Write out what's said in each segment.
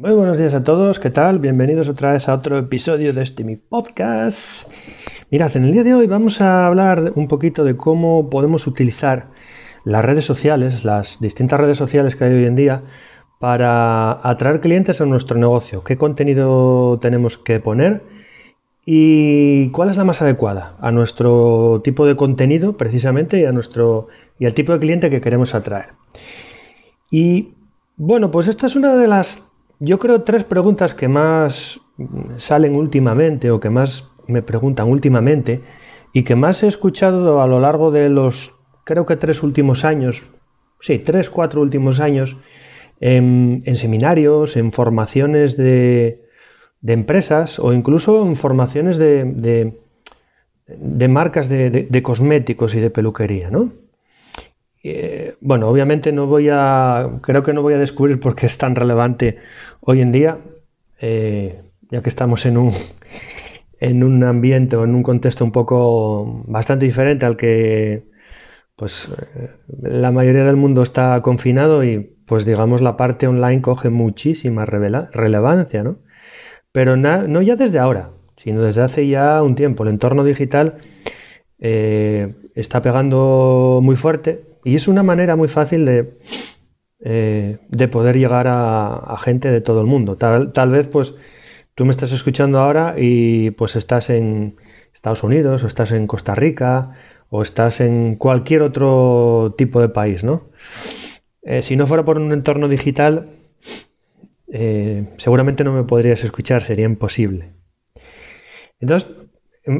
Muy buenos días a todos, ¿qué tal? Bienvenidos otra vez a otro episodio de este mi podcast. Mirad, en el día de hoy vamos a hablar un poquito de cómo podemos utilizar las redes sociales, las distintas redes sociales que hay hoy en día, para atraer clientes a nuestro negocio. ¿Qué contenido tenemos que poner? ¿Y cuál es la más adecuada a nuestro tipo de contenido precisamente y a nuestro y al tipo de cliente que queremos atraer? Y bueno, pues esta es una de las yo creo tres preguntas que más salen últimamente o que más me preguntan últimamente y que más he escuchado a lo largo de los, creo que tres últimos años, sí, tres, cuatro últimos años, en, seminarios, en formaciones de, empresas o incluso en formaciones de, de, marcas de, cosméticos y de peluquería, ¿no? Eh, bueno, obviamente no voy a, creo que no voy a descubrir por qué es tan relevante hoy en día, eh, ya que estamos en un, en un ambiente o en un contexto un poco bastante diferente al que pues eh, la mayoría del mundo está confinado y pues digamos la parte online coge muchísima relevancia, ¿no? Pero no ya desde ahora, sino desde hace ya un tiempo. El entorno digital está pegando muy fuerte y es una manera muy fácil de, eh, de poder llegar a, gente de todo el mundo. Tal, tal, vez, pues, tú me estás escuchando ahora y pues estás en Estados Unidos, o estás en Costa Rica, o estás en cualquier otro tipo de país, ¿no? Eh, si no fuera por un entorno digital, eh, seguramente no me podrías escuchar, sería imposible. Entonces,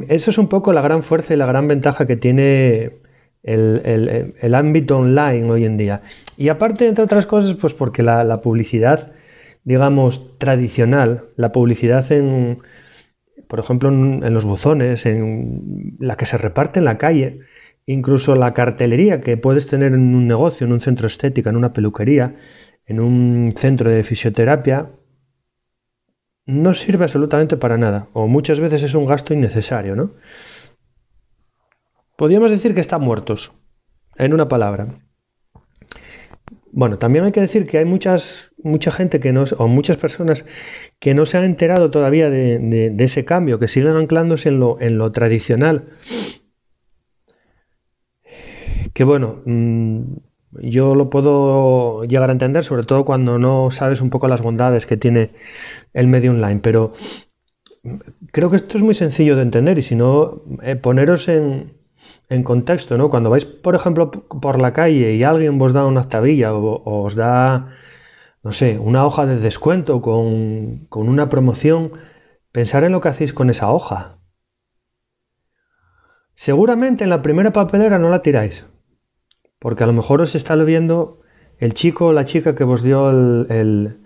eso es un poco la gran fuerza y la gran ventaja que tiene el, ámbito online hoy en día. Y aparte, entre otras cosas, pues porque la, publicidad, digamos, tradicional, la publicidad en, por ejemplo, en, los buzones, en la que se reparte en la calle, incluso la cartelería que puedes tener en un negocio, en un centro estético, en una peluquería, en un centro de fisioterapia, no sirve absolutamente para nada, o muchas veces es un gasto innecesario, ¿no? Podríamos decir que están muertos, en una palabra. Bueno, también hay que decir que hay muchas, mucha gente que no, o muchas personas que no se han enterado todavía de, ese cambio, que siguen anclándose en lo, en lo tradicional. Que bueno, mm, yo lo puedo llegar a entender, sobre todo cuando no sabes un poco las bondades que tiene el medio online, pero creo que esto es muy sencillo de entender y si no, eh, poneros en, en contexto, ¿no? Cuando vais, por ejemplo, por la calle y alguien os da una tabilla o, os da, no sé, una hoja de descuento con, con una promoción, pensar en lo que hacéis con esa hoja. Seguramente en la primera papelera no la tiráis, porque a lo mejor os está viendo el chico o la chica que os dio el,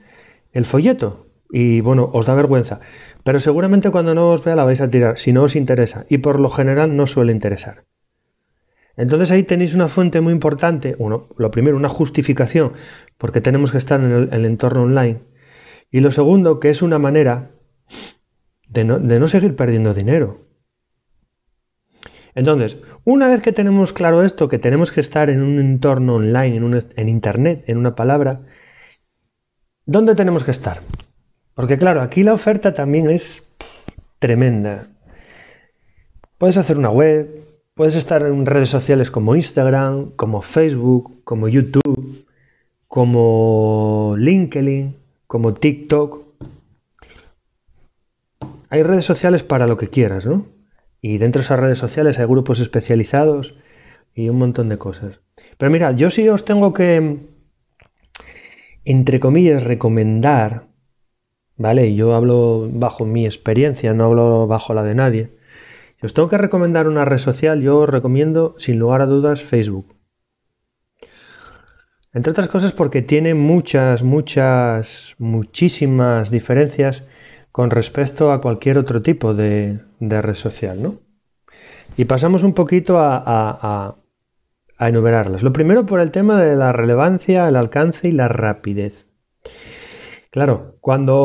el folleto y bueno, os da vergüenza. Pero seguramente cuando no os vea la vais a tirar, si no os interesa, y por lo general no suele interesar. Entonces ahí tenéis una fuente muy importante, uno, lo primero, una justificación, porque tenemos que estar en el, entorno online. Y lo segundo, que es una manera de no, seguir perdiendo dinero. Entonces, una vez que tenemos claro esto, que tenemos que estar en un entorno online, en, en Internet, en una palabra, ¿dónde tenemos que estar? Porque claro, aquí la oferta también es tremenda. Puedes hacer una web, Puedes estar en redes sociales como Instagram, como Facebook, como YouTube, como LinkedIn, como TikTok. Hay redes sociales para lo que quieras, ¿no? Y dentro de esas redes sociales hay grupos especializados y un montón de cosas. Pero mira, yo sí os tengo que, entre comillas, recomendar, ¿vale? Yo hablo bajo mi experiencia, no hablo bajo la de nadie os tengo que recomendar una red social, yo os recomiendo sin lugar a dudas Facebook. Entre otras cosas porque tiene muchas, muchas, muchísimas diferencias con respecto a cualquier otro tipo de, red social, ¿no? Y pasamos un poquito a, a enumerarlas. Lo primero por el tema de la relevancia, el alcance y la rapidez. Claro, cuando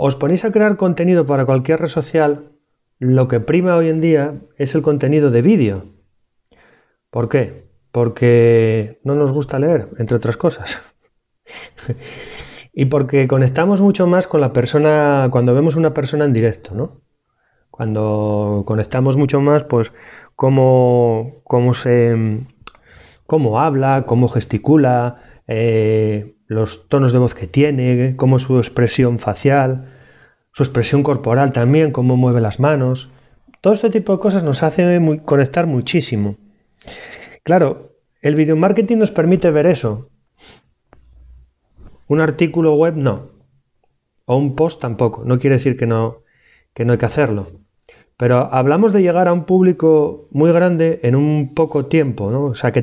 os ponéis a crear contenido para cualquier red social, lo que prima hoy en día es el contenido de vídeo. ¿Por qué? Porque no nos gusta leer, entre otras cosas. y porque conectamos mucho más con la persona cuando vemos una persona en directo, ¿no? Cuando conectamos mucho más, pues cómo, cómo se cómo habla, cómo gesticula, eh, los tonos de voz que tiene, cómo su expresión facial, su expresión corporal también, cómo mueve las manos. Todo este tipo de cosas nos hace conectar muchísimo. Claro, el video marketing nos permite ver eso, un artículo web no. O un post tampoco. No quiere decir que no, que no hay que hacerlo. Pero hablamos de llegar a un público muy grande en un poco tiempo, ¿no? O sea que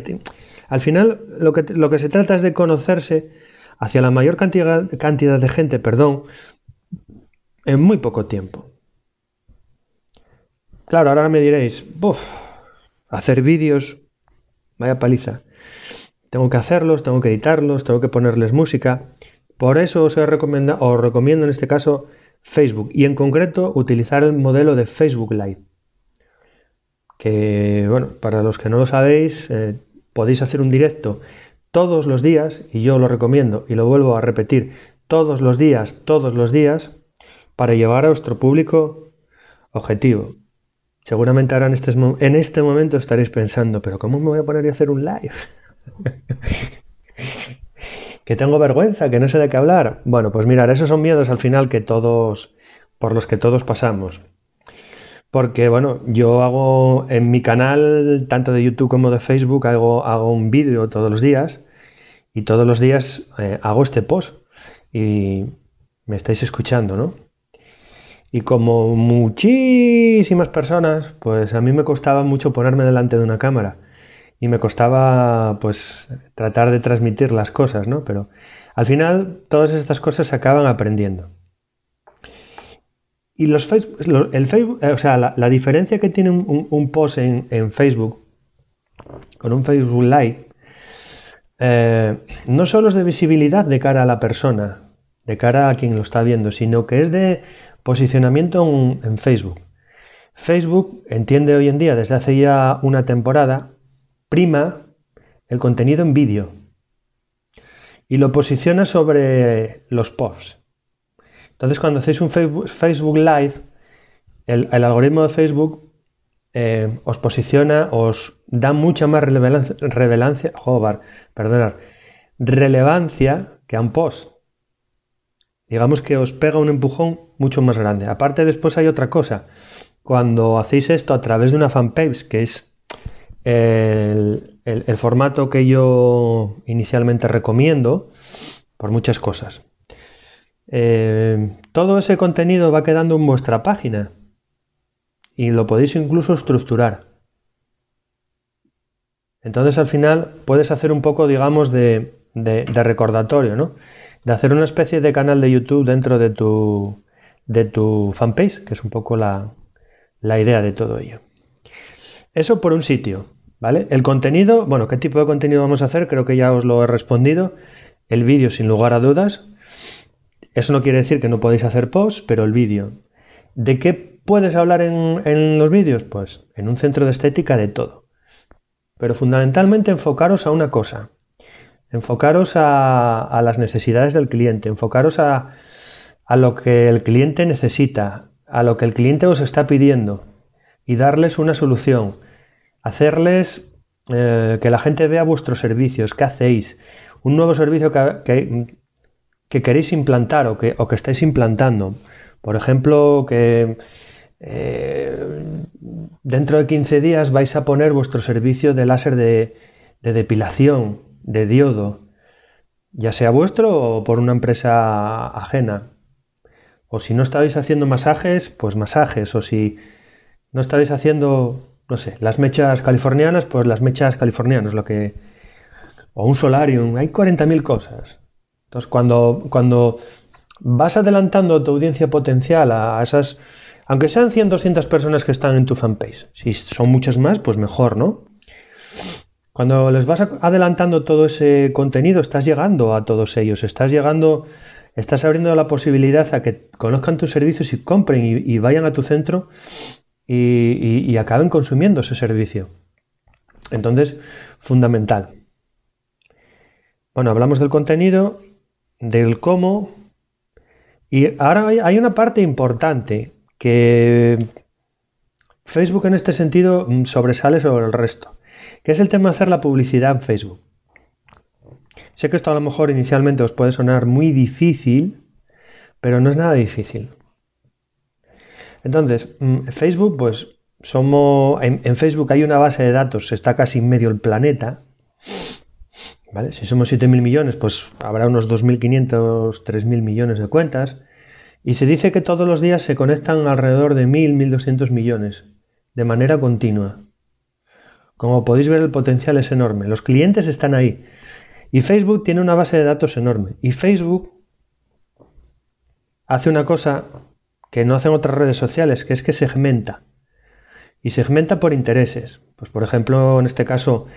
al final lo que, se trata es de conocerse hacia la mayor cantidad, de gente, perdón, en muy poco tiempo. Claro, ahora me diréis, Buf, hacer vídeos, vaya paliza. Tengo que hacerlos, tengo que editarlos, tengo que ponerles música. Por eso os, he os recomiendo en este caso Facebook y en concreto utilizar el modelo de Facebook Live. Que, bueno, para los que no lo sabéis, eh, podéis hacer un directo todos los días, y yo lo recomiendo y lo vuelvo a repetir, todos los días, todos los días, para llevar a vuestro público objetivo. Seguramente ahora en este, en este momento estaréis pensando, pero ¿cómo me voy a poner a hacer un live? que tengo vergüenza, que no sé de qué hablar. Bueno, pues mirar, esos son miedos al final que todos, por los que todos pasamos. Porque, bueno, yo hago en mi canal, tanto de YouTube como de Facebook, hago, hago un vídeo todos los días y todos los días eh, hago este post y me estáis escuchando, ¿no? Y como muchísimas personas, pues a mí me costaba mucho ponerme delante de una cámara y me costaba pues tratar de transmitir las cosas, ¿no? Pero al final todas estas cosas se acaban aprendiendo. Y los Facebook, el Facebook, o sea, la, diferencia que tiene un, post en, Facebook con un Facebook Live eh, no solo es de visibilidad de cara a la persona, de cara a quien lo está viendo, sino que es de posicionamiento en Facebook. Facebook entiende hoy en día, desde hace ya una temporada, prima el contenido en vídeo y lo posiciona sobre los posts. Entonces, cuando hacéis un Facebook Live, el, algoritmo de Facebook eh, os posiciona, os da mucha más relevancia, relevancia que a un post. Digamos que os pega un empujón mucho más grande. Aparte, después hay otra cosa. Cuando hacéis esto a través de una fanpage, que es el, formato que yo inicialmente recomiendo por muchas cosas. Eh, todo ese contenido va quedando en vuestra página y lo podéis incluso estructurar. Entonces al final puedes hacer un poco, digamos, de, recordatorio, ¿no? De hacer una especie de canal de YouTube dentro de tu, de tu fanpage, que es un poco la, la idea de todo ello. Eso por un sitio, ¿vale? El contenido, bueno, ¿qué tipo de contenido vamos a hacer? Creo que ya os lo he respondido. El vídeo, sin lugar a dudas. Eso no quiere decir que no podéis hacer posts, pero el vídeo. ¿De qué puedes hablar en, los vídeos? Pues en un centro de estética de todo. Pero fundamentalmente enfocaros a una cosa. Enfocaros a, las necesidades del cliente, enfocaros a, lo que el cliente necesita, a lo que el cliente os está pidiendo y darles una solución. Hacerles eh, que la gente vea vuestros servicios, qué hacéis, un nuevo servicio que, que, queréis implantar o que, o que, estáis implantando. Por ejemplo, que eh, dentro de 15 días vais a poner vuestro servicio de láser de, de depilación, de diodo, ya sea vuestro o por una empresa ajena. O si no estáis haciendo masajes, pues masajes. O si no estáis haciendo, no sé, las mechas californianas, pues las mechas californianas, lo que... O un solarium, hay 40.000 cosas. Entonces, cuando, cuando vas adelantando tu audiencia potencial a esas, aunque sean 100, 200 personas que están en tu fanpage, si son muchas más, pues mejor, ¿no? Cuando les vas adelantando todo ese contenido, estás llegando a todos ellos, estás llegando, estás abriendo la posibilidad a que conozcan tus servicios y compren y vayan a tu centro y, acaben consumiendo ese servicio. Entonces, fundamental. Bueno, hablamos del contenido. Del cómo... Y ahora hay una parte importante que Facebook en este sentido mm, sobresale sobre el resto, que es el tema de hacer la publicidad en Facebook. Sé que esto a lo mejor inicialmente os puede sonar muy difícil, pero no es nada difícil. Entonces, mm, Facebook, pues somos. En, Facebook hay una base de datos, está casi en medio el planeta. Si somos 7.000 millones, pues habrá unos 2.500, 3.000 millones de cuentas. Y se dice que todos los días se conectan alrededor de 1.000, 1.200 millones, de manera continua. Como podéis ver, el potencial es enorme. Los clientes están ahí. Y Facebook tiene una base de datos enorme. Y Facebook hace una cosa que no hacen otras redes sociales, que es que segmenta. Y segmenta por intereses. Pues por ejemplo, en este caso,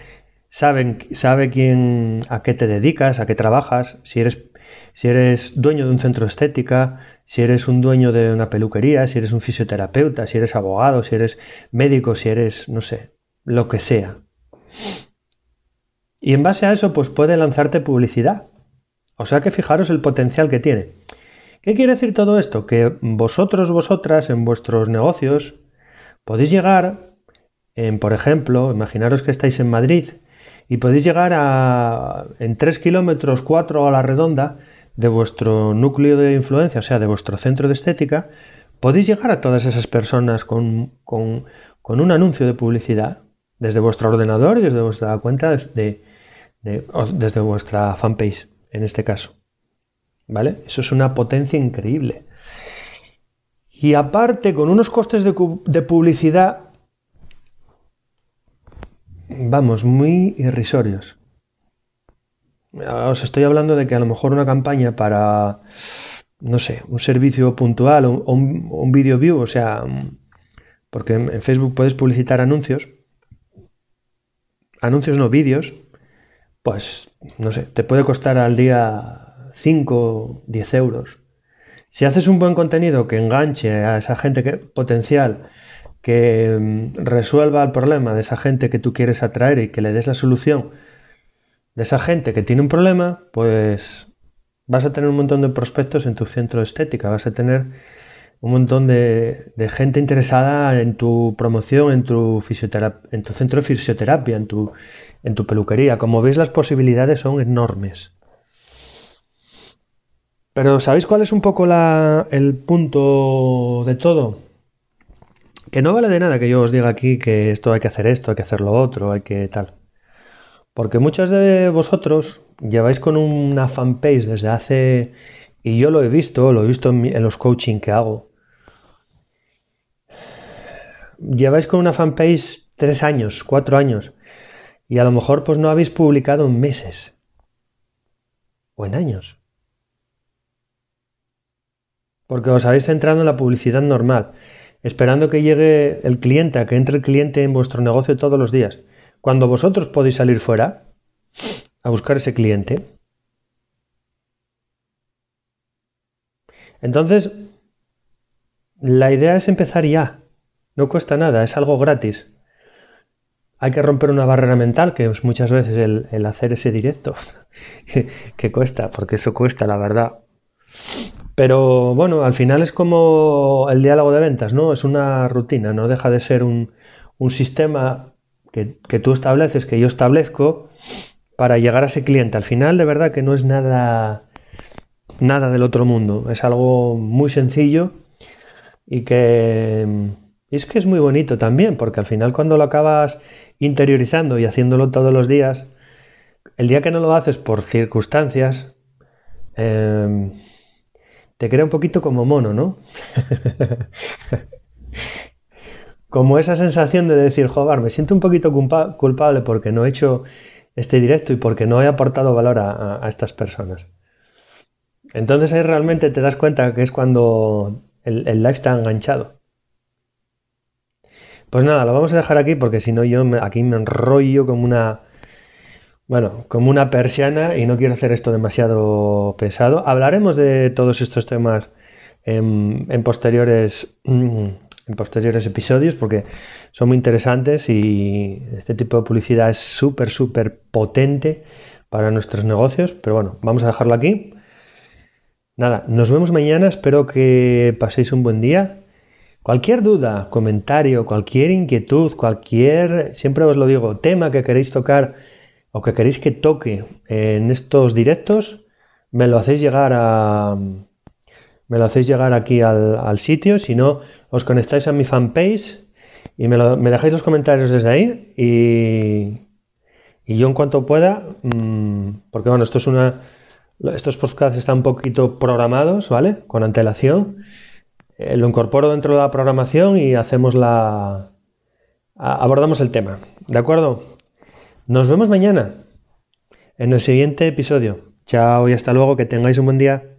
saben, sabe quién, a qué te dedicas, a qué trabajas, si eres, si eres dueño de un centro estética, si eres un dueño de una peluquería, si eres un fisioterapeuta, si eres abogado, si eres médico, si eres, no sé, lo que sea. Y en base a eso, pues puede lanzarte publicidad. O sea que fijaros el potencial que tiene. ¿Qué quiere decir todo esto? Que vosotros, vosotras, en vuestros negocios, podéis llegar, en, por ejemplo, imaginaros que estáis en Madrid y podéis llegar a, en 3 kilómetros, 4 a la redonda de vuestro núcleo de influencia, o sea, de vuestro centro de estética, podéis llegar a todas esas personas con, con, un anuncio de publicidad desde vuestro ordenador y desde vuestra cuenta de, desde vuestra fanpage, en este caso. ¿Vale? Eso es una potencia increíble. Y aparte, con unos costes de, de publicidad, vamos, muy irrisorios. Os estoy hablando de que a lo mejor una campaña para, no sé, un servicio puntual o un, un, video view, o sea, porque en Facebook puedes publicitar anuncios, anuncios no vídeos, pues no sé, te puede costar al día 5, 10 euros. Si haces un buen contenido que enganche a esa gente que, potencial, que mm, resuelva el problema de esa gente que tú quieres atraer y que le des la solución de esa gente que tiene un problema, pues vas a tener un montón de prospectos en tu centro de estética, vas a tener un montón de, gente interesada en tu promoción, en tu, en tu centro de fisioterapia, en tu, en tu peluquería. Como veis, las posibilidades son enormes. Pero ¿sabéis cuál es un poco el punto de todo? Que no vale de nada que yo os diga aquí que esto hay que hacer esto, hay que hacer lo otro, hay que tal. Porque muchos de vosotros lleváis con una fanpage desde hace, y yo lo he visto, lo he visto en, los coaching que hago, lleváis con una fanpage tres años, cuatro años, y a lo mejor pues no habéis publicado en meses o en años. Porque os habéis centrado en la publicidad normal, esperando que llegue el cliente, que entre el cliente en vuestro negocio todos los días. Cuando vosotros podéis salir fuera a buscar ese cliente. Entonces, la idea es empezar ya. No cuesta nada, es algo gratis hay que romper una barrera mental, que es muchas veces el, hacer ese directo, que, cuesta, porque eso cuesta, la verdad. Pero bueno, al final es como el diálogo de ventas, ¿no? Es una rutina, no deja de ser un, sistema que, tú estableces, que yo establezco, para llegar a ese cliente. Al final, de verdad que no es nada, nada del otro mundo. Es algo muy sencillo y que es que es muy bonito también, porque al final cuando lo acabas interiorizando y haciéndolo todos los días, el día que no lo haces por circunstancias, em, te crea un poquito como mono, ¿no? como esa sensación de decir, joder, me siento un poquito culpable porque no he hecho este directo y porque no he aportado valor a, estas personas. Entonces ahí realmente te das cuenta que es cuando el, el live está enganchado. Pues nada, lo vamos a dejar aquí porque si no yo aquí me enrollo como una, bueno, como una persiana y no quiero hacer esto demasiado pesado. Hablaremos de todos estos temas en, posteriores en posteriores episodios porque son muy interesantes y este tipo de publicidad es súper súper potente para nuestros negocios. Pero bueno, vamos a dejarlo aquí. Nada, nos vemos mañana, espero que paséis un buen día. Cualquier duda, comentario, cualquier inquietud, cualquier, siempre os lo digo, tema que queréis tocar o que queréis que toque en estos directos, me lo hacéis llegar a me lo hacéis llegar aquí al, sitio, si no os conectáis a mi fanpage y me, me dejáis los comentarios desde ahí y, y yo en cuanto pueda, mm, porque bueno, esto es una, estos podcasts están un poquito programados, ¿vale? Con antelación. Eh, lo incorporo dentro de la programación y hacemos la, abordamos el tema, ¿de acuerdo? Nos vemos mañana en el siguiente episodio. Chao y hasta luego, que tengáis un buen día.